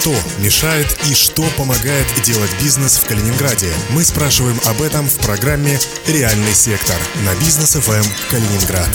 Что мешает и что помогает делать бизнес в Калининграде? Мы спрашиваем об этом в программе «Реальный сектор» на бизнес ФМ Калининград.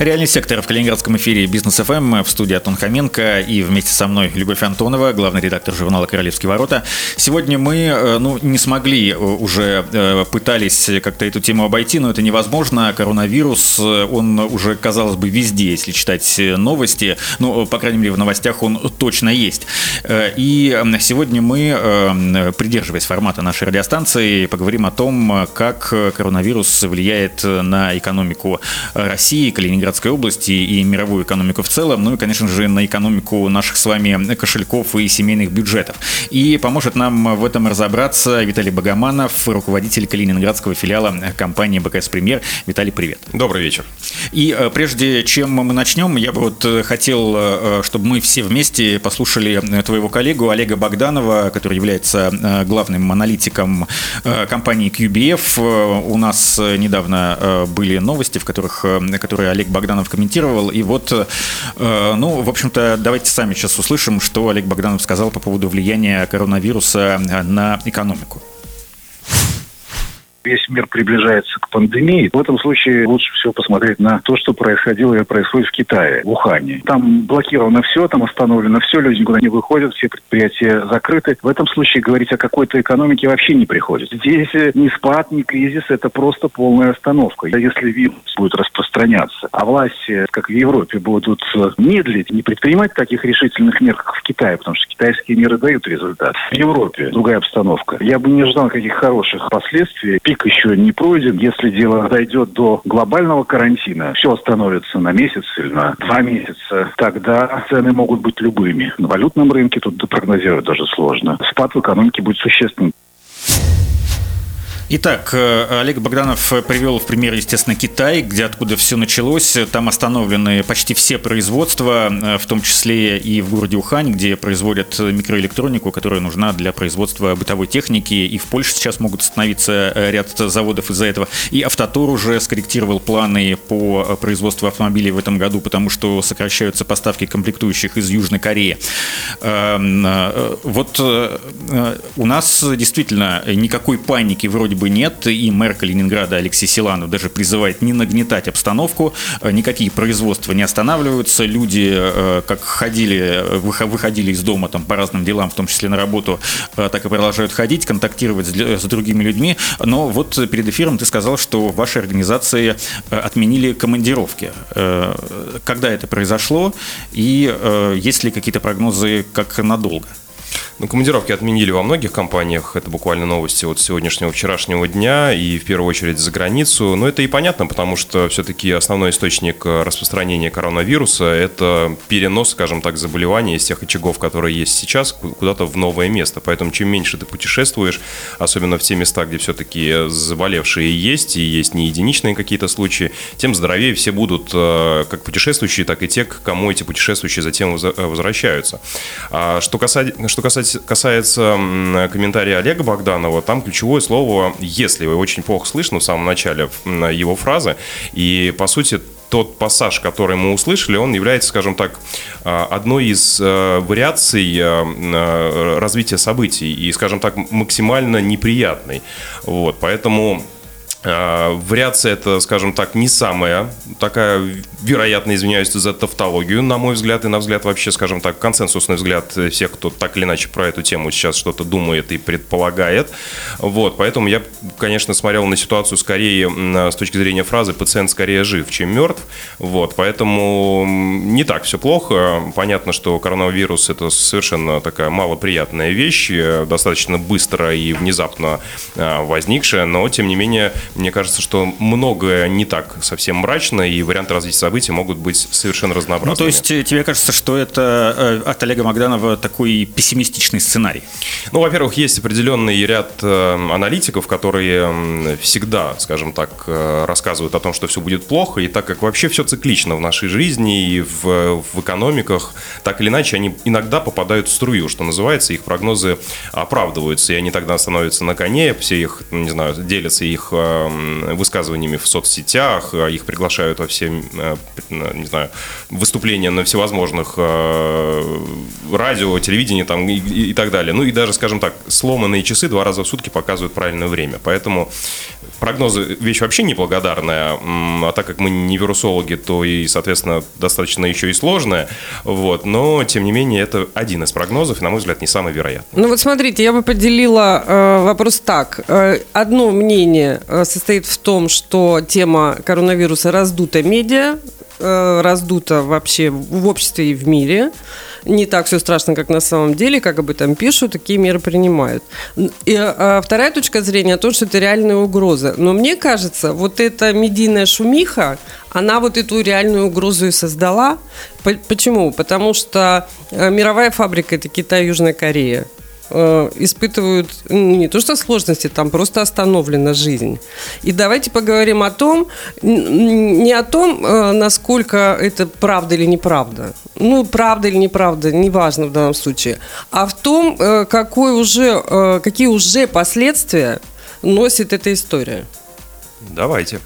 Реальный сектор в Калининградском эфире Бизнес ФМ в студии Антон Хоменко и вместе со мной Любовь Антонова, главный редактор журнала Королевские ворота. Сегодня мы э, ну, не смогли э, уже э, пытались как-то эту тему обойти, но это невозможно. Коронавирус, он уже, казалось бы, везде, если читать новости. Ну, по крайней мере, в новостях он точно есть. И сегодня мы, придерживаясь формата нашей радиостанции, поговорим о том, как коронавирус влияет на экономику России, Калининграда Калининградской области и мировую экономику в целом, ну и, конечно же, на экономику наших с вами кошельков и семейных бюджетов. И поможет нам в этом разобраться Виталий Богоманов, руководитель калининградского филиала компании БКС Премьер. Виталий, привет. Добрый вечер. И э, прежде чем мы начнем, я бы вот э, хотел, э, чтобы мы все вместе послушали твоего коллегу Олега Богданова, который является главным аналитиком компании QBF. У нас недавно были новости, в которых, которые Олег Богданов комментировал. И вот, ну, в общем-то, давайте сами сейчас услышим, что Олег Богданов сказал по поводу влияния коронавируса на экономику весь мир приближается к пандемии. В этом случае лучше всего посмотреть на то, что происходило и происходит в Китае, в Ухане. Там блокировано все, там остановлено все, люди никуда не выходят, все предприятия закрыты. В этом случае говорить о какой-то экономике вообще не приходится. Здесь ни спад, ни кризис, это просто полная остановка. Если вирус будет распространяться, а власти, как в Европе, будут медлить, не предпринимать таких решительных мер, как в Китае, потому что китайские меры дают результат. В Европе другая обстановка. Я бы не ждал каких хороших последствий пик еще не пройден. Если дело дойдет до глобального карантина, все остановится на месяц или на два месяца, тогда цены могут быть любыми. На валютном рынке тут прогнозировать даже сложно. Спад в экономике будет существенным. Итак, э, Олег Богданов привел в пример, естественно, Китай, где откуда все началось. Там остановлены почти все производства, э, в том числе и в городе Ухань, где производят микроэлектронику, которая нужна для производства бытовой техники. И в Польше сейчас могут остановиться э, ряд заводов из-за этого. И Автотор уже скорректировал планы по производству автомобилей в этом году, потому что сокращаются поставки комплектующих из Южной Кореи. Эм, вот у нас действительно никакой паники вроде бы нет, и мэр Калининграда Алексей Силанов даже призывает не нагнетать обстановку, э, никакие производства не останавливаются, люди э, как ходили, выходили из дома там по разным делам, в том числе на работу, э, так и продолжают ходить, контактировать с другими людьми, но вот перед эфиром ты сказал, что в вашей организации отменили командировки. Когда это произошло и есть ли какие-то прогнозы как надолго? Ну, командировки отменили во многих компаниях. Это буквально новости от сегодняшнего, вчерашнего дня. И в первую очередь за границу. Но это и понятно, потому что все-таки основной источник распространения коронавируса – это перенос, скажем так, заболевания из тех очагов, которые есть сейчас, куда-то в новое место. Поэтому чем меньше ты путешествуешь, особенно в те места, где все-таки заболевшие есть, и есть не единичные какие-то случаи, тем здоровее все будут э, как путешествующие, так и те, к кому эти путешествующие затем возвращаются. А что касается, касается касается комментария Олега Богданова, там ключевое слово «если». Очень плохо слышно в самом начале его фразы. И, по сути, тот пассаж, который мы услышали, он является, скажем так, а, одной из э, вариаций э, развития событий и, скажем так, максимально неприятной. Вот, поэтому вариация это, скажем так, не самая такая, вероятно, извиняюсь за тавтологию, на мой взгляд, и на взгляд вообще, скажем так, консенсусный взгляд всех, кто так или иначе про эту тему сейчас что-то думает и предполагает. Вот, поэтому я, конечно, смотрел на ситуацию скорее с точки зрения фразы «пациент скорее жив, чем мертв». Вот, поэтому не так все плохо. Понятно, что коронавирус – это совершенно такая малоприятная вещь, э, достаточно быстро и внезапно а, возникшая, но, тем не менее, мне кажется, что многое не так совсем мрачно, и варианты развития событий могут быть совершенно разнообразными. Ну, то есть э, тебе кажется, что это э, от Олега Магданова такой пессимистичный сценарий? Ну, во-первых, есть определенный ряд э, аналитиков, которые всегда, скажем так, рассказывают о том, что все будет плохо, и так как вообще все циклично в нашей жизни и в, в экономиках, так или иначе, они иногда попадают в струю, что называется, их прогнозы оправдываются, и они тогда становятся на коне, все их, не знаю, делятся их высказываниями в соцсетях, а их приглашают во все, э, не знаю, выступления на всевозможных э, радио, телевидение там и, и, так далее. Ну и даже, скажем так, сломанные часы два раза в сутки показывают правильное время. Поэтому прогнозы вещь вообще неблагодарная, а так как мы не вирусологи, то и, соответственно, достаточно еще и сложная. Вот. Но, тем не менее, это один из прогнозов, и, на мой взгляд, не самый вероятный. Ну вот смотрите, я бы поделила э, вопрос так. Э, одно мнение э, состоит в том, что тема коронавируса раздута медиа, э, раздута вообще в обществе и в мире не так все страшно, как на самом деле, как об этом пишут, такие меры принимают. И а, вторая точка зрения о том, что это реальная угроза. Но мне кажется, вот эта медийная шумиха, она вот эту реальную угрозу и создала. Почему? Потому что э, мировая фабрика – это Китай, Южная Корея. Э, испытывают не то что сложности, там просто остановлена жизнь. И давайте поговорим о том, не о том, э, насколько это правда или неправда. Ну, правда или неправда, неважно в данном случае. А в том, э, какой уже, какие уже последствия носит эта история. Давайте.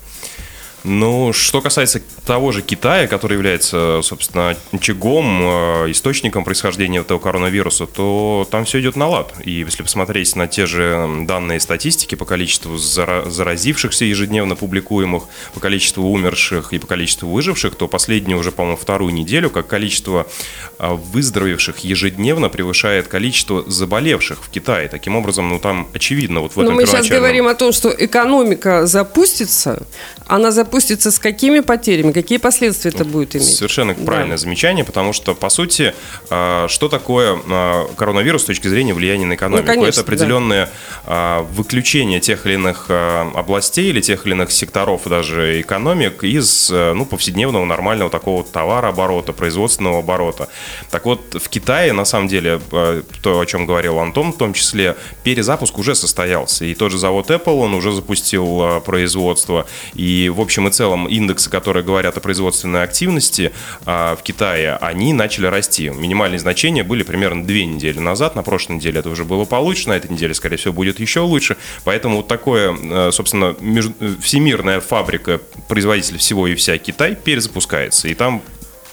Ну, что касается того же Китая, который является, собственно, очагом, э, источником происхождения этого коронавируса, то там все идет на лад. И если посмотреть на те же данные статистики по количеству заразившихся ежедневно публикуемых, по количеству умерших и по количеству выживших, то последнюю уже, по-моему, вторую неделю, как количество э, выздоровевших ежедневно превышает количество заболевших в Китае. Таким образом, ну там очевидно вот в этом Но мы сейчас говорим о том, что экономика запустится, она запустится запустится с какими потерями? Какие последствия это будет иметь? Совершенно правильное да. замечание, потому что, по сути, а, что такое а, коронавирус с точки зрения влияния на экономику? Ну, конечно, это определенное да. выключение тех или иных а, областей или тех или иных секторов даже экономик из ну, повседневного нормального такого товарооборота, производственного оборота. Так вот, в Китае, на самом деле, то, о чем говорил Антон, в том числе, перезапуск уже состоялся. И тот же завод Apple, он уже запустил производство. И, в общем, общем и целом индексы, которые говорят о производственной активности а, в Китае, они начали расти. Минимальные значения были примерно две недели назад. На прошлой неделе это уже было получше, на этой неделе, скорее всего, будет еще лучше. Поэтому вот такое, э, собственно, всемирная фабрика, производитель всего и вся Китай перезапускается. И там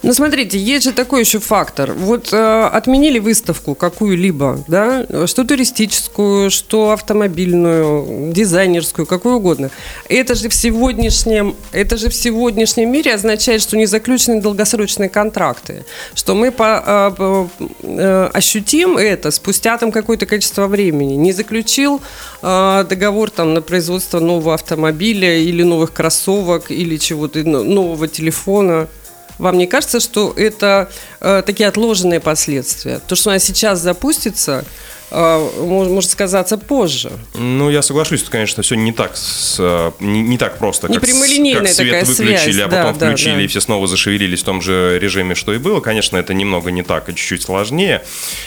ну, смотрите, есть же такой еще фактор. Вот э, отменили выставку какую-либо, да, что туристическую, что автомобильную, дизайнерскую, какую угодно. Это же в сегодняшнем, это же в сегодняшнем мире означает, что не заключены долгосрочные контракты, что мы по, э, э, ощутим это спустя там какое-то количество времени. Не заключил э, договор там на производство нового автомобиля или новых кроссовок или чего-то нового телефона. Вам не кажется, что это э, такие отложенные последствия? То, что она сейчас запустится, может сказаться позже. Ну, я соглашусь, что, конечно, все не так, с, не, не так просто, не как, как свет такая выключили, связь. а потом да, включили, да. и все снова зашевелились в том же режиме, что и было. Конечно, это немного не так, и чуть-чуть сложнее.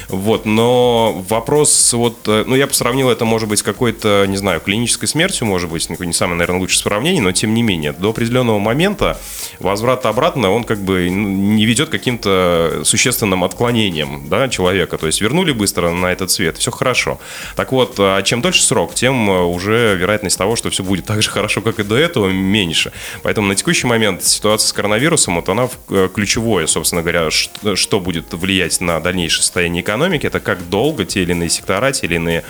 Вот, но вопрос, вот, э, ну, я бы сравнил это, может быть, с какой-то, не знаю, клинической смертью, может быть, не самое, наверное, лучшее сравнение, но тем не менее, до определенного момента возврат обратно, он как бы не ведет к каким-то существенным отклонениям, да, человека. То есть вернули быстро на этот свет, все хорошо. Так вот, а чем дольше срок, тем э, уже вероятность того, что все будет так же хорошо, как и до этого, меньше. Поэтому на текущий момент ситуация с коронавирусом, вот она э, ключевое, собственно говоря, что будет влиять на дальнейшее состояние экономики, это как долго те или иные сектора, те или иные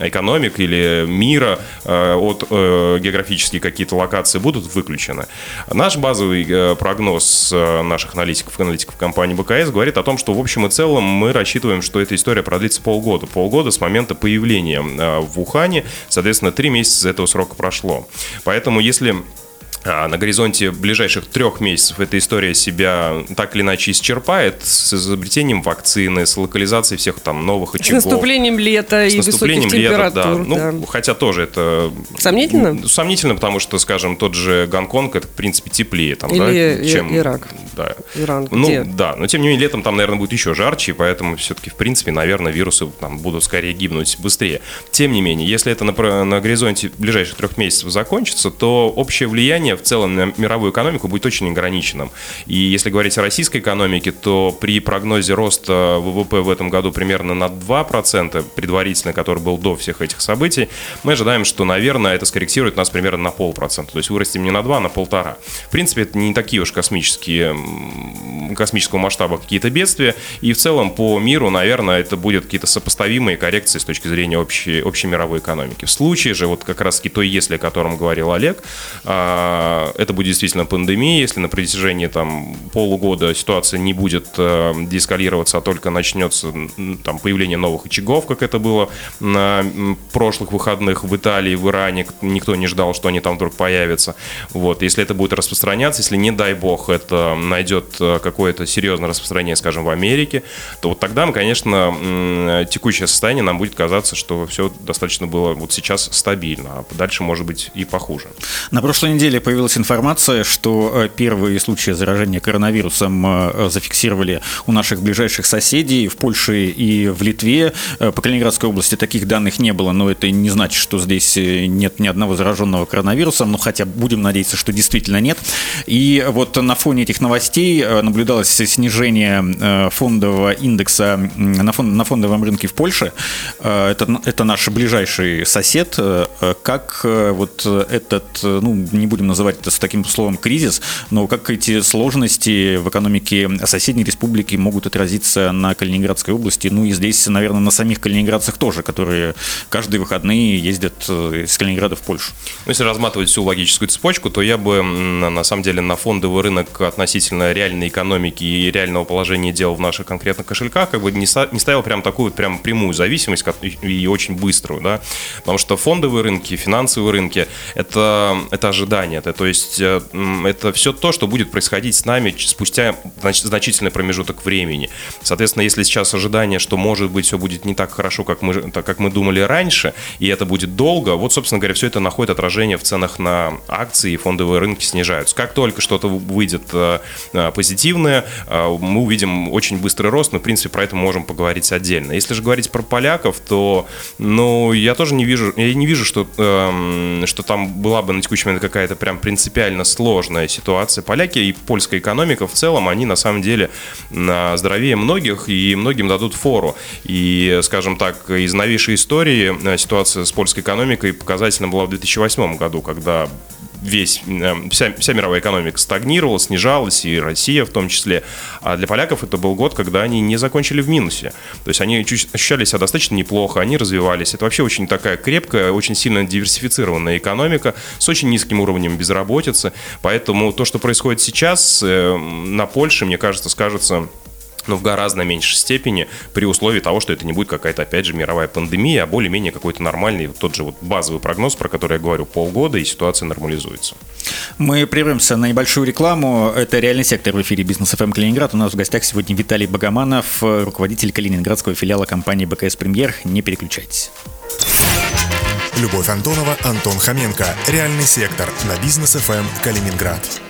экономик или мира э, от географические какие-то локации будут выключены. Наш базовый прогноз наших аналитиков, аналитиков компании БКС говорит о том, что в общем и целом мы рассчитываем, что эта история продлится полгода. Полгода с момента появления э, в Ухане, соответственно, три месяца этого срока прошло. Поэтому если на горизонте ближайших трех месяцев эта история себя так или иначе исчерпает с изобретением вакцины, с локализацией всех там новых очагов. С наступлением лета с и наступлением высоких лета, да. Ну, да. Ну, хотя тоже это... Сомнительно? Сомнительно, потому что, скажем, тот же Гонконг, это, в принципе, теплее там, Или да, чем... Ирак. Да. Иран Ну, где? да, но тем не менее, летом там, наверное, будет еще жарче, поэтому все-таки, в принципе, наверное, вирусы там будут скорее гибнуть быстрее. Тем не менее, если это на, на горизонте ближайших трех месяцев закончится, то общее влияние влияние в целом на мировую экономику будет очень ограниченным. И если говорить о российской экономике, то при прогнозе роста ВВП в этом году примерно на 2%, предварительно, который был до всех этих событий, мы ожидаем, что, наверное, это скорректирует нас примерно на полпроцента. То есть вырастем не на 2, а на полтора. В принципе, это не такие уж космические, космического масштаба какие-то бедствия. И в целом по миру, наверное, это будет какие-то сопоставимые коррекции с точки зрения общей, общей мировой экономики. В случае же, вот как раз то если, о котором говорил Олег, а, это будет действительно пандемия, если на протяжении там полугода ситуация не будет э, деэскалироваться, а только начнется там появление новых очагов, как это было на прошлых выходных в Италии, в Иране, никто не ждал, что они там вдруг появятся. Вот, если это будет распространяться, если не дай бог это найдет э, какое-то серьезное распространение, скажем, в Америке, то вот тогда, конечно, текущее состояние нам будет казаться, что все достаточно было вот сейчас стабильно, а дальше может быть и похуже. На прошлой неделе появилась информация, что э, первые случаи заражения коронавирусом э, зафиксировали у наших ближайших соседей в Польше и в Литве. По Калининградской области таких данных не было, но это не значит, что здесь нет ни одного зараженного коронавирусом, ну хотя будем надеяться, что действительно нет. И вот на фоне этих новостей наблюдалось снижение фондового индекса на фондовом рынке в Польше. Это, это наш ближайший сосед. Как вот этот, ну, не будем называть это с таким словом кризис, но как эти сложности в экономике соседней республики могут отразиться на Калининградской области, ну и здесь, наверное, на самих калининградцах тоже, которые каждые выходные ездят из Калининграда в Польшу. Ну, если разматывать всю логическую цепочку, то я бы на самом деле на фондовый рынок относительно реальной экономики и реального положения дел в наших конкретных кошельках как бы не, не ставил прям такую прям прямую зависимость и очень быструю, да, потому что фондовые рынки, финансовые рынки это, это ожидание, это, то есть э, это все то, что будет происходить с нами спустя значит, значительный промежуток времени. Соответственно, если сейчас ожидание, что может быть все будет не так хорошо, как мы, так, как мы думали раньше, и это будет долго, вот, собственно говоря, все это находит отражение в ценах на акции, и фондовые рынки снижаются. Как только что-то выйдет э, э, позитивное, мы увидим очень быстрый рост, но, в принципе, про это можем поговорить отдельно. Если же говорить про поляков, то, ну, я тоже не вижу, я не вижу, что, эм, что там была бы на текущий момент какая-то прям принципиально сложная ситуация. Поляки и польская экономика в целом, они на самом деле здоровее многих и многим дадут фору. И, скажем так, из новейшей истории э, ситуация с польской экономикой показательна была в 2008 году, когда весь, э, вся, вся мировая экономика стагнировала, снижалась, и Россия в том числе. А для поляков это был год, когда они не закончили в минусе. То есть они ощущали себя достаточно неплохо, они развивались. Это вообще очень такая крепкая, очень сильно диверсифицированная экономика с очень низким уровнем безработицы. Поэтому то, что происходит сейчас э, на Польше, мне кажется, скажется но в гораздо меньшей степени при условии того, что это не будет какая-то, опять же, мировая пандемия, а более-менее какой-то нормальный, тот же вот базовый прогноз, про который я говорю, полгода, и ситуация нормализуется. Мы прервемся на небольшую рекламу. Это «Реальный сектор» в эфире «Бизнес ФМ Калининград». У нас в гостях сегодня Виталий Богоманов, руководитель калининградского филиала компании БКС «Премьер». Не переключайтесь. Любовь Антонова, Антон Хоменко. «Реальный сектор» на «Бизнес ФМ Калининград».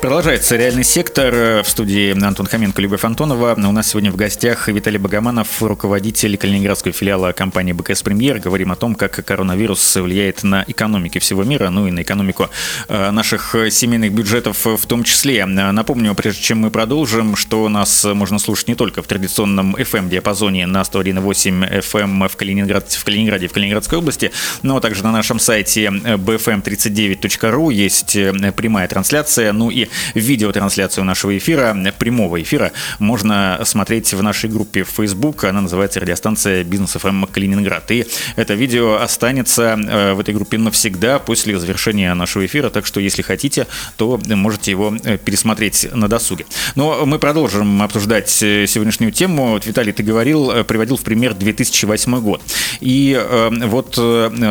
Продолжается реальный сектор. Э, в студии Антон Хоменко, Любовь Антонова. У нас сегодня в гостях Виталий Богоманов, руководитель калининградского филиала компании БКС Премьер. Говорим о том, как коронавирус влияет на экономики всего мира, ну и на экономику э, наших семейных бюджетов в том числе. Напомню, прежде чем мы продолжим, что нас можно слушать не только в традиционном FM-диапазоне на 101.8 FM в, Калининград, в Калининграде, в Калининградской области, но также на нашем сайте bfm39.ru есть э, прямая трансляция, ну и видеотрансляцию нашего эфира, прямого эфира, можно смотреть в нашей группе в Facebook. Она называется «Радиостанция Бизнес ФМ Калининград». И это видео останется э, в этой группе навсегда после завершения нашего эфира. Так что, если хотите, то можете его э, пересмотреть на досуге. Но мы продолжим обсуждать э, сегодняшнюю тему. Вот, Виталий, ты говорил, приводил в пример 2008 год. И э, вот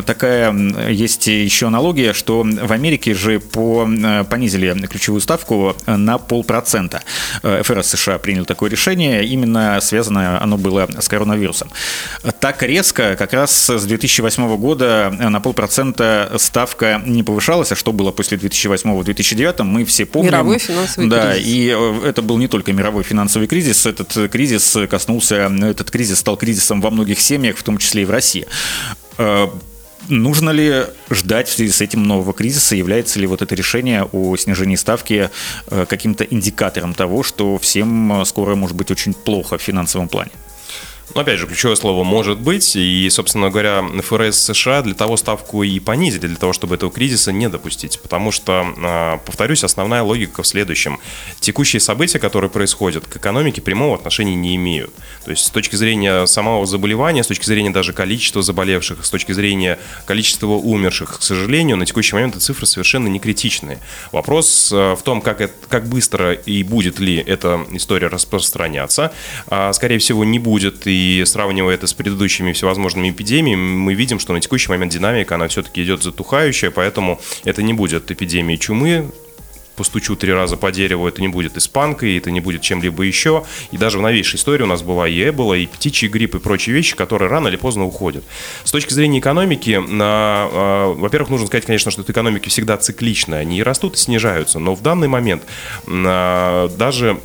такая есть еще аналогия, что в Америке же по, понизили ключевую ставку на полпроцента. ФРС США принял такое решение, именно связано оно было с коронавирусом. Так резко как раз с 2008 года на полпроцента ставка не повышалась, а что было после 2008-2009, мы все помним. Мировой финансовый да, кризис. и это был не только мировой финансовый кризис, этот кризис коснулся, этот кризис стал кризисом во многих семьях, в том числе и в России. Э, нужно ли ждать в связи с этим нового кризиса? Является ли вот это решение о снижении ставки э, каким-то индикатором того, что всем скоро может быть очень плохо в финансовом плане? Но опять же, ключевое слово «может быть», и, собственно говоря, ФРС США для того ставку и понизили, для того, чтобы этого кризиса не допустить. Потому что, а, повторюсь, основная логика в следующем. Текущие события, которые происходят, к экономике прямого отношения не имеют. То есть с точки зрения самого заболевания, с точки зрения даже количества заболевших, с точки зрения количества умерших, к сожалению, на текущий момент эти цифры совершенно не критичные. Вопрос а, в том, как, это, как быстро и будет ли эта история распространяться. А, скорее всего, не будет, и и сравнивая это с предыдущими всевозможными эпидемиями, мы видим, что на текущий момент динамика, она все-таки идет затухающая, поэтому это не будет эпидемии чумы, постучу три раза по дереву, это не будет испанкой, это не будет чем-либо еще. И даже в новейшей истории у нас была и эбола, и птичий грипп, и прочие вещи, которые рано или поздно уходят. С точки зрения экономики, на, э, во-первых, нужно сказать, конечно, что экономики всегда цикличные, они и растут, и снижаются, но в данный момент э, даже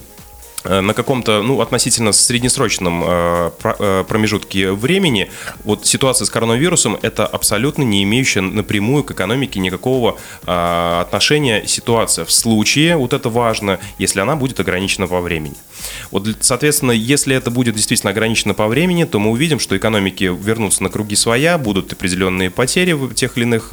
на каком-то, ну, относительно среднесрочном э, э, промежутке времени, вот ситуация с коронавирусом – это абсолютно не имеющая напрямую к экономике никакого отношения ситуация. В случае, вот это важно, если она будет ограничена во времени. Вот, соответственно, если это будет действительно ограничено по времени, то мы увидим, что экономики вернутся на круги своя, будут определенные потери в тех или иных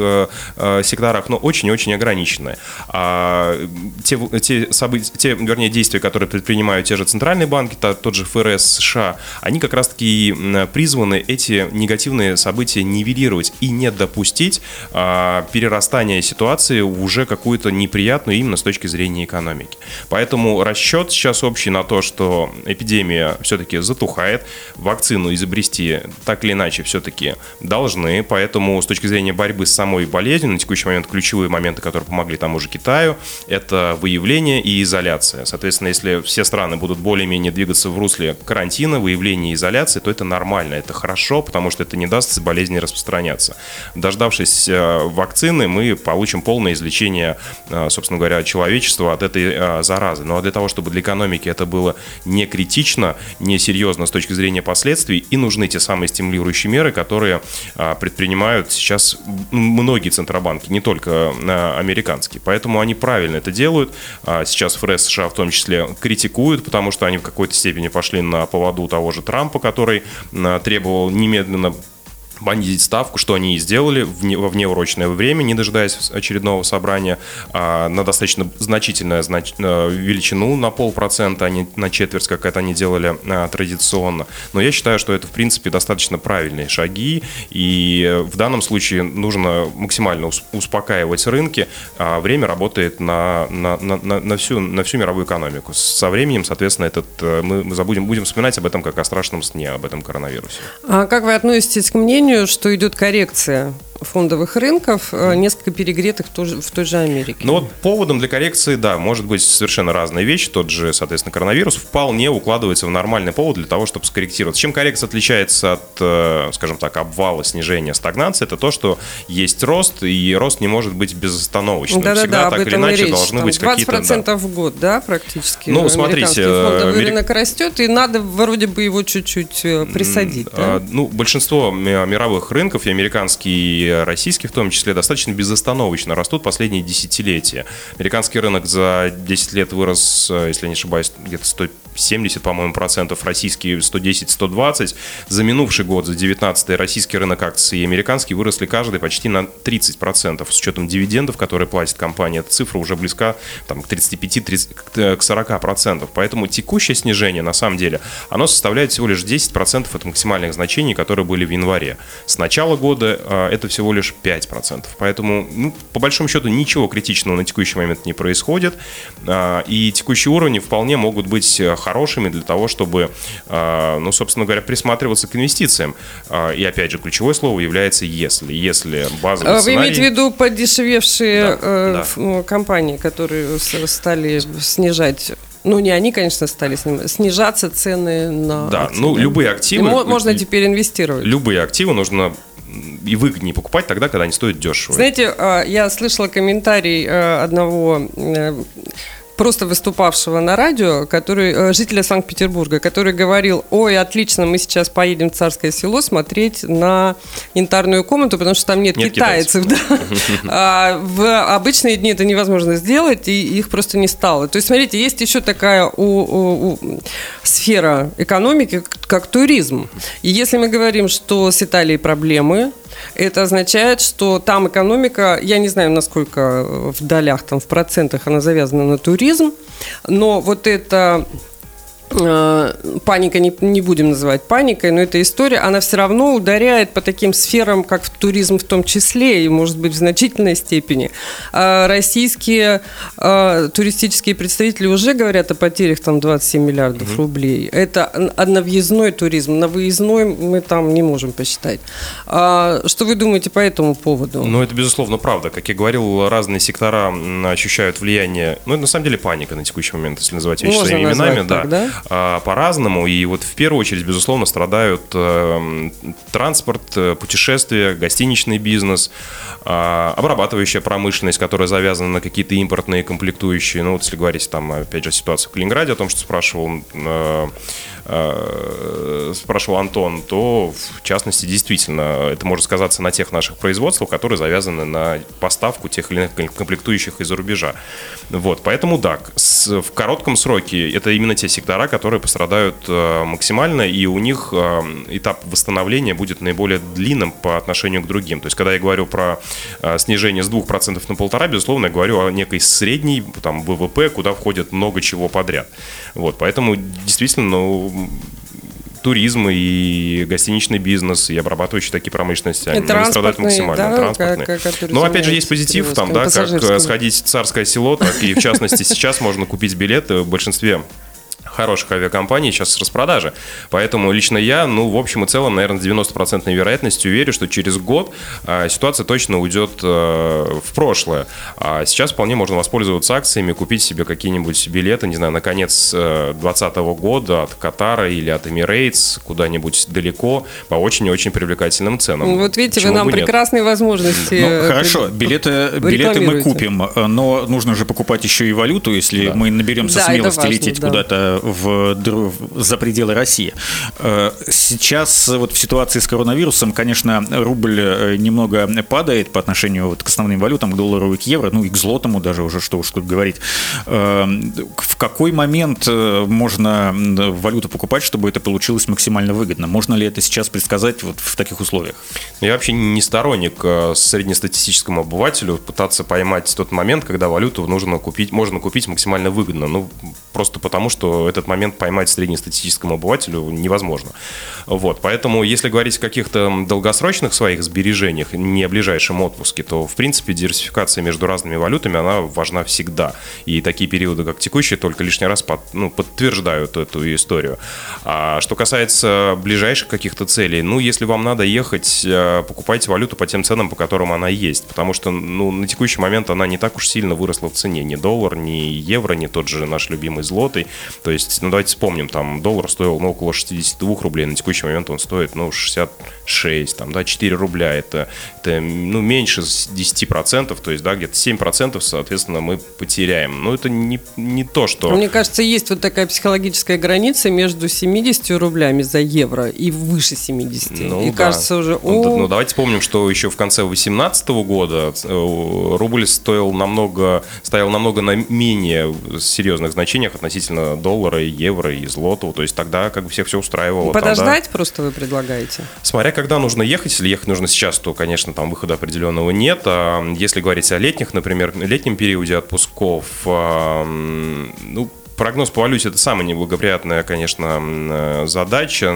секторах, но очень-очень ограниченные. А те, те, события, те, вернее, действия, которые предпринимают те же центральные банки, тот же ФРС США, они как раз-таки призваны эти негативные события нивелировать и не допустить а, перерастания ситуации в уже какую-то неприятную именно с точки зрения экономики. Поэтому расчет сейчас общий на то, что эпидемия все-таки затухает, вакцину изобрести так или иначе все-таки должны, поэтому с точки зрения борьбы с самой болезнью на текущий момент ключевые моменты, которые помогли тому же Китаю, это выявление и изоляция. Соответственно, если все страны страны будут более-менее двигаться в русле карантина, выявления изоляции, то это нормально, это хорошо, потому что это не даст болезни распространяться. Дождавшись э, вакцины, мы получим полное излечение, э, собственно говоря, человечества от этой э, заразы. Но для того, чтобы для экономики это было не критично, не серьезно с точки зрения последствий, и нужны те самые стимулирующие меры, которые предпринимают сейчас многие центробанки, не только американские. Поэтому они правильно это делают. А сейчас ФРС США в том числе критикуют критикуют, потому что они в какой-то степени пошли на поводу того же Трампа, который э, требовал немедленно понизить ставку, что они и сделали во внеурочное время, не дожидаясь очередного собрания, а, на достаточно значительную знач, э, величину, на полпроцента, а не на четверть, как это они делали а, традиционно. Но я считаю, что это, в принципе, достаточно правильные шаги, и в данном случае нужно максимально успокаивать рынки, а время работает на, на, на, на, всю, на всю мировую экономику. Со временем, соответственно, этот, э, мы забудем, будем вспоминать об этом как о страшном сне, об этом коронавирусе. А как вы относитесь к мнению, мнению, что идет коррекция фондовых рынков, э, несколько перегретых в той, же, Америке. Ну вот поводом для коррекции, да, может быть совершенно разные вещи. Тот же, соответственно, коронавирус вполне укладывается в нормальный повод для того, чтобы скорректировать. Чем коррекция отличается от, э, скажем так, обвала, снижения, стагнации, это то, что есть рост, и рост не может быть безостановочным. Да, Всегда да, так или иначе речь. должны Там быть какие-то... 20% да. в год, да, практически? Ну, смотрите... Фондовый Америк... рынок растет, и надо вроде бы его чуть-чуть э, присадить, да? Ну, большинство мировых рынков, и американский, и российский в том том числе достаточно безостановочно растут последние десятилетия. Американский рынок за 10 лет вырос, э, если не ошибаюсь, где-то 100 70, по-моему, процентов, российские 110-120. За минувший год, за 19 российский рынок акций и американский выросли каждый почти на 30 процентов. С учетом дивидендов, которые платит компания, эта цифра уже близка там, к 35-40 к 40 процентов. Поэтому текущее снижение, на самом деле, оно составляет всего лишь 10 процентов от максимальных значений, которые были в январе. С начала года э, это всего лишь 5 процентов. Поэтому, ну, по большому счету, ничего критичного на текущий момент не происходит. Э, и текущие уровни вполне могут быть хорошими для того, чтобы, ну, собственно говоря, присматриваться к инвестициям. И опять же, ключевое слово является «если». Если базовый Вы сценарий... имеете в виду подешевевшие Да, э, да. ну, компании, которые с- стали снижать ну, не они, конечно, стали сним- снижаться цены на Да, акции, ну, любые активы- И мо- Можно теперь инвестировать. Любые активы нужно и выгоднее покупать тогда, когда они стоят дешево. Знаете, а, я слышала комментарий э, одного э, просто выступавшего на радио, который, э, жителя Санкт-Петербурга, который говорил, ой, отлично, мы сейчас поедем в Царское село смотреть на янтарную комнату, потому что там нет, Нет китайцев. да. А В обычные дни это невозможно сделать, и их просто не стало. То есть, смотрите, есть еще такая у- у- у- сфера экономики, как туризм. И если мы говорим, что с Италией проблемы, это означает, что там экономика, я не знаю, насколько в долях, там, в процентах она завязана на туризм, но вот это паника не, не будем называть паникой, но эта история, она все равно ударяет по таким сферам, как в туризм в том числе, и, может быть, в значительной степени. А российские э, туристические представители уже говорят о потерях там 27 миллиардов рублей. Это н- одновъездной туризм. На выездной мы там не можем посчитать. А что вы думаете по этому поводу? Ну, это, безусловно, правда. Как я говорил, разные сектора ощущают влияние. Ну, это на самом деле паника на текущий момент, если называть вещи Можно своими именами. так, да? А, По-разному. И вот в первую очередь, безусловно, страдают э, транспорт, э, путешествия, гостиничный бизнес, обрабатывающая промышленность, которая завязана на какие-то импортные комплектующие. Ну, вот если говорить там, опять же, ситуация в Калининграде, о том, что спрашивал э, э, спрашивал Антон, то в частности действительно это может сказаться на тех наших производствах, которые завязаны на поставку тех или иных комплектующих из-за рубежа. Вот, поэтому да, в коротком сроке это именно те сектора, которые пострадают э, максимально, и у них э, этап восстановления будет наиболее длинным по отношению к другим. То есть, когда я говорю про э, снижение с 2% на 1,5%, безусловно, я говорю о некой средней там, ВВП, куда входит много чего подряд. Вот, поэтому действительно, ну, туризм и гостиничный бизнес и обрабатывающие такие промышленности, они страдают максимально. да, транспортные. ка- ка- которые Но опять же есть позитив там, да, как э, сходить в царское село, так и в частности сейчас можно купить билеты в большинстве хороших авиакомпаний сейчас с распродажи. Поэтому лично я, ну, в общем и целом, наверное, с 90% вероятностью верю, что через год а, ситуация точно уйдет э, в прошлое. А сейчас вполне можно воспользоваться акциями, купить себе какие-нибудь билеты, не знаю, на конец 2020 года от Катара или от Emirates куда-нибудь далеко по очень и очень привлекательным ценам. Ну, Вот видите, вы Почему нам бы нет? прекрасные возможности. Ну, э, хорошо, билеты, вы билеты мы купим, э, но нужно же покупать еще и валюту, если мы наберемся Да, смелости важно, лететь да. куда-то в, в- за пределы России. Э, Сейчас вот в ситуации с коронавирусом, конечно, рубль э, немного падает по отношению вот к основным валютам, к доллару и к евро, ну и к злотому даже уже, что уж тут говорить. Э, В какой момент э, можно валюту покупать, чтобы это получилось максимально выгодно? Можно ли это сейчас предсказать вот в таких условиях? Я вообще не сторонник среднестатистическому обывателю пытаться поймать тот момент, когда валюту нужно купить, можно купить максимально выгодно. Ну, просто потому, что этот момент поймать среднестатистическому обывателю невозможно. Вот, поэтому, если говорить о каких-то долгосрочных своих сбережениях, не о ближайшем отпуске, то, в принципе, диверсификация между разными валютами, она важна всегда. И такие периоды, как текущие, только лишний раз под- ну, подтверждают эту историю. А что касается ближайших каких-то целей, ну, если вам надо ехать, э, покупайте валюту по тем ценам, по которым она есть. Потому что, ну, на текущий момент она не так уж сильно выросла в цене. Ни доллар, ни евро, ни тот же наш любимый злотый. То есть, ну, давайте вспомним, там, доллар стоил, ну, около 62 рублей, на текущий момент он стоит, ну, 66, там, да, 4 рубля. Это, это ну, меньше с 10%, то есть, да, где-то 7%, соответственно, мы потеряем. Но это не, не то, что... Мне кажется, есть вот такая психологическая граница между 70 рублями за евро и выше 70. Ну, и да. кажется уже, Ну, о, ну, давайте вспомним, что еще в конце 2018 года э, рубль стоил намного, стоял намного на менее серьезных значениях относительно доллара, и евро и злотого. То есть тогда как бы всех все устраивало. Тогда- подождать просто вы предлагаете? Смотря когда нужно ехать, если ехать нужно сейчас, то, конечно, там выхода определенного нет. А если говорить о летних, например, летнем периоде отпусков, а, ну, прогноз по валюте это самая неблагоприятная, конечно, э, задача.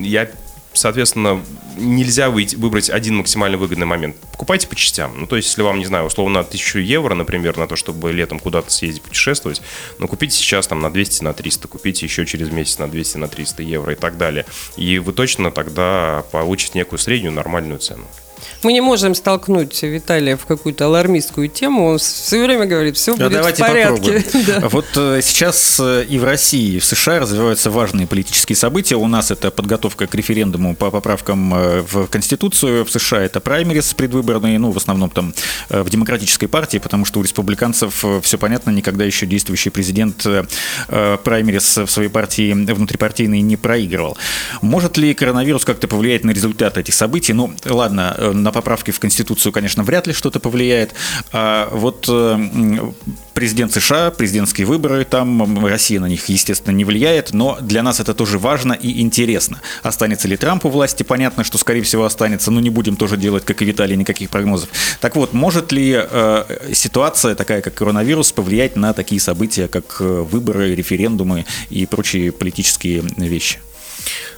Я соответственно, нельзя выйти, выбрать один максимально выгодный момент. Покупайте по частям. Ну, то есть, если вам, не знаю, условно, 1000 евро, например, на то, чтобы летом куда-то съездить путешествовать, ну, купите сейчас там на 200, на 300, купите еще через месяц на 200, на 300 евро и так далее. И вы точно тогда получите некую среднюю нормальную цену. Мы не можем столкнуть Виталия в какую-то алармистскую тему. Он все время говорит, все будет давайте в порядке. Да. Вот э, сейчас э, и в России, и в США развиваются важные политические события. У нас это подготовка к референдуму по поправкам э, в Конституцию. В США это праймерис предвыборные, ну, в основном там в демократической партии, потому что у республиканцев все понятно, никогда еще действующий президент праймерис в своей партии внутрипартийной не проигрывал. Может ли коронавирус как-то повлиять на результаты этих событий? Ну, ладно, на поправки в Конституцию, конечно, вряд ли что-то повлияет. А вот э, президент США, президентские выборы там, Россия на них, естественно, не влияет, но для нас это тоже важно и интересно. Останется ли Трамп у власти? Понятно, что, скорее всего, останется, но не будем тоже делать, как и Виталий, никаких прогнозов. Так вот, может ли э, ситуация, такая как коронавирус, повлиять на такие события, как э, выборы, референдумы и прочие политические вещи?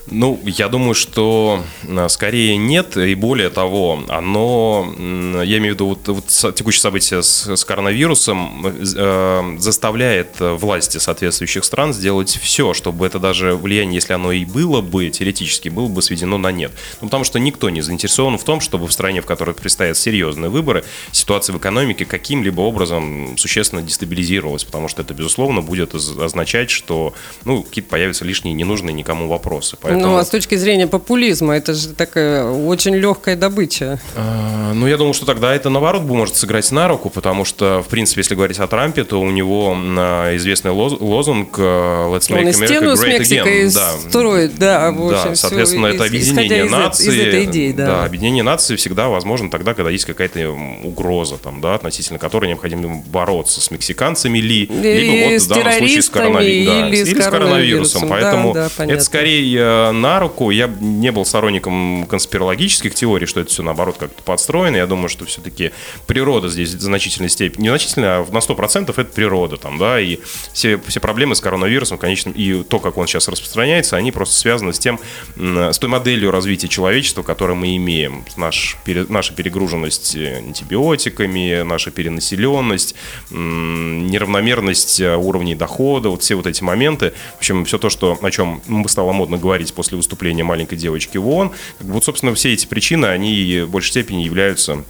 Ну, я думаю, что а, скорее нет, и более того, оно, я имею в виду вот, вот текущее событие с, с коронавирусом, э, заставляет э, власти соответствующих стран сделать все, чтобы это даже влияние, если оно и было бы, теоретически, было бы сведено на нет. Ну, потому что никто не заинтересован в том, чтобы в стране, в которой предстоят серьезные выборы, ситуация в экономике каким-либо образом существенно дестабилизировалась, потому что это, безусловно, будет оз- означать, что ну, какие-то появятся лишние ненужные никому вопросы. Поэтому... Ну, а с точки зрения популизма, это же такая очень легкая добыча. А, Ну, я думаю, что тогда это, наоборот, может сыграть на руку, потому что, в принципе, если говорить о Трампе, то у него а, известный лоз- лозунг э, «Let's make Он America стену с great Мексикой again». Да. строит, да, в общем, Да, соответственно, это объединение из, нации. Из этой идеи, да. объединение нации всегда возможно тогда, когда есть какая-то угроза, там, да, относительно которой необходимо бороться с мексиканцами ли, либо вот с в данном случае с, коронави- да, или с или с коронавирусом. коронавирусом. Поэтому Да, да, это скорее на руку. Я не был сторонником конспирологических теорий, что это все наоборот как-то подстроено. Я думаю, что все-таки природа здесь в значительной степени, не значительно, а на 100% это природа там, да, и все, все проблемы с коронавирусом, конечно, и то, как он сейчас распространяется, они просто связаны с тем, с той моделью развития человечества, которую мы имеем. Наш, пере- наша перегруженность э, антибиотиками, наша перенаселенность, неравномерность э, уровней дохода, вот все вот эти моменты. В общем, все то, что, о чем стало модно говорить после выступления маленькой девочки в ООН, вот, собственно, все эти причины, они в большей степени являются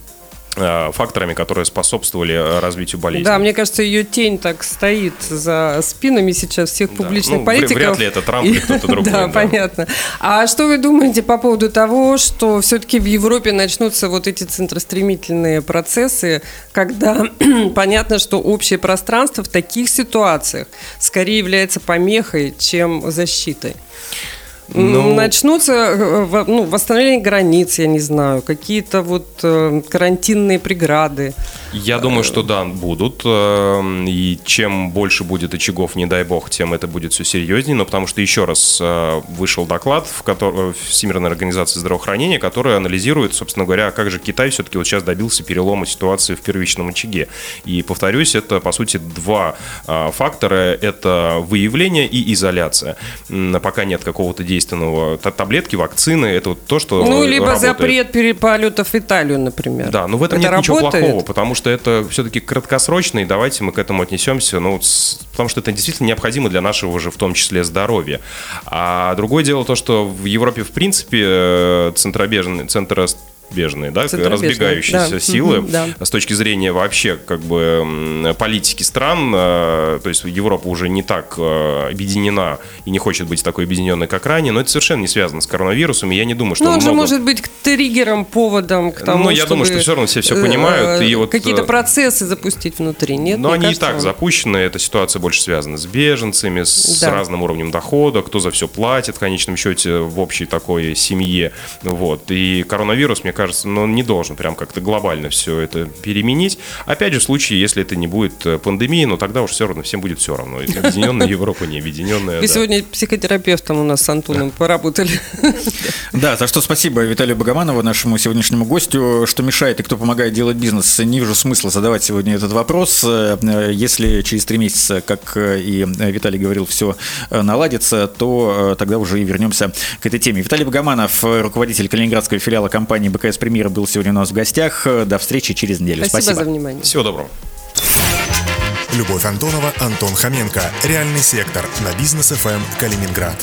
э, факторами, которые способствовали э, развитию болезни. Да, мне кажется, ее тень так стоит за спинами сейчас всех Да, публичных ну, вря- политиков. вряд ли это Трамп или кто-то другой, Да, да. понятно. А что вы думаете по поводу того, что все-таки в Европе начнутся вот эти центростремительные процессы, когда понятно, что общее пространство в таких ситуациях скорее является помехой, чем защитой? Ну- Начнутся э, во- ну, восстановление границ, я не знаю, какие-то вот э, карантинные преграды. Я думаю, что да, будут. э, И чем больше будет очагов, не дай бог, тем это будет все серьезнее. Но потому что еще раз э, вышел доклад в котором, Всемирной организации здравоохранения, который анализирует, собственно говоря, как же Китай все-таки вот сейчас добился перелома ситуации в первичном очаге. И повторюсь, это по сути два э, фактора. Это выявление и изоляция. Пока нет какого-то действенного та- таблетки, вакцины. Это вот то, что Ну, э, либо работает. запрет переполетов в Италию, например. Да, но в этом Это нет ничего работает? плохого, потому что это все-таки краткосрочно, и давайте мы к этому отнесемся, ну, с- потому что это действительно необходимо для нашего же, в том числе, здоровья. А другое дело то, что в Европе, в принципе, э, центробежные, центробежные, да, Центробежные, разбегающиеся да. силы Мгм, да. с точки зрения вообще как бы политики стран, э, то есть Европа уже не так э, объединена и не хочет быть такой объединенной, как ранее, но это совершенно не связано с коронавирусом, и я не думаю, что Ну, он же много- может быть триггером, поводом к тому, Ну, я думаю, чтобы, что всё равно все всё э, понимают, и вот, Какие-то процессы запустить внутри, нет? Но они кажется, и так он- запущены, эта ситуация больше связана с беженцами, с Да. разным уровнем дохода, кто за все платит в конечном счете в общей такой семье. Вот. И коронавирус, мне кажется, кажется, но он не должен прям как-то глобально все это переменить. Опять же, в случае, если это не будет э, пандемии, но тогда уж все равно, всем будет все равно. Объединенная Европа, не объединенная. Вы сегодня психотерапевтом у нас с Антоном поработали. Да, за что спасибо Виталию Богоманову, нашему сегодняшнему гостю. Что мешает и кто помогает делать бизнес, не вижу смысла задавать сегодня этот вопрос. Э, если через три месяца, как и Виталий говорил, все наладится, то тогда уже и вернемся к этой теме. Виталий Богоманов, руководитель калининградского филиала компании БКС Премьер, был сегодня у нас в гостях. До встречи через неделю. Спасибо, Спасибо. за внимание. Всего доброго. Любовь Антонова, Антон Хоменко. Реальный сектор на бизнес ФМ Калининград.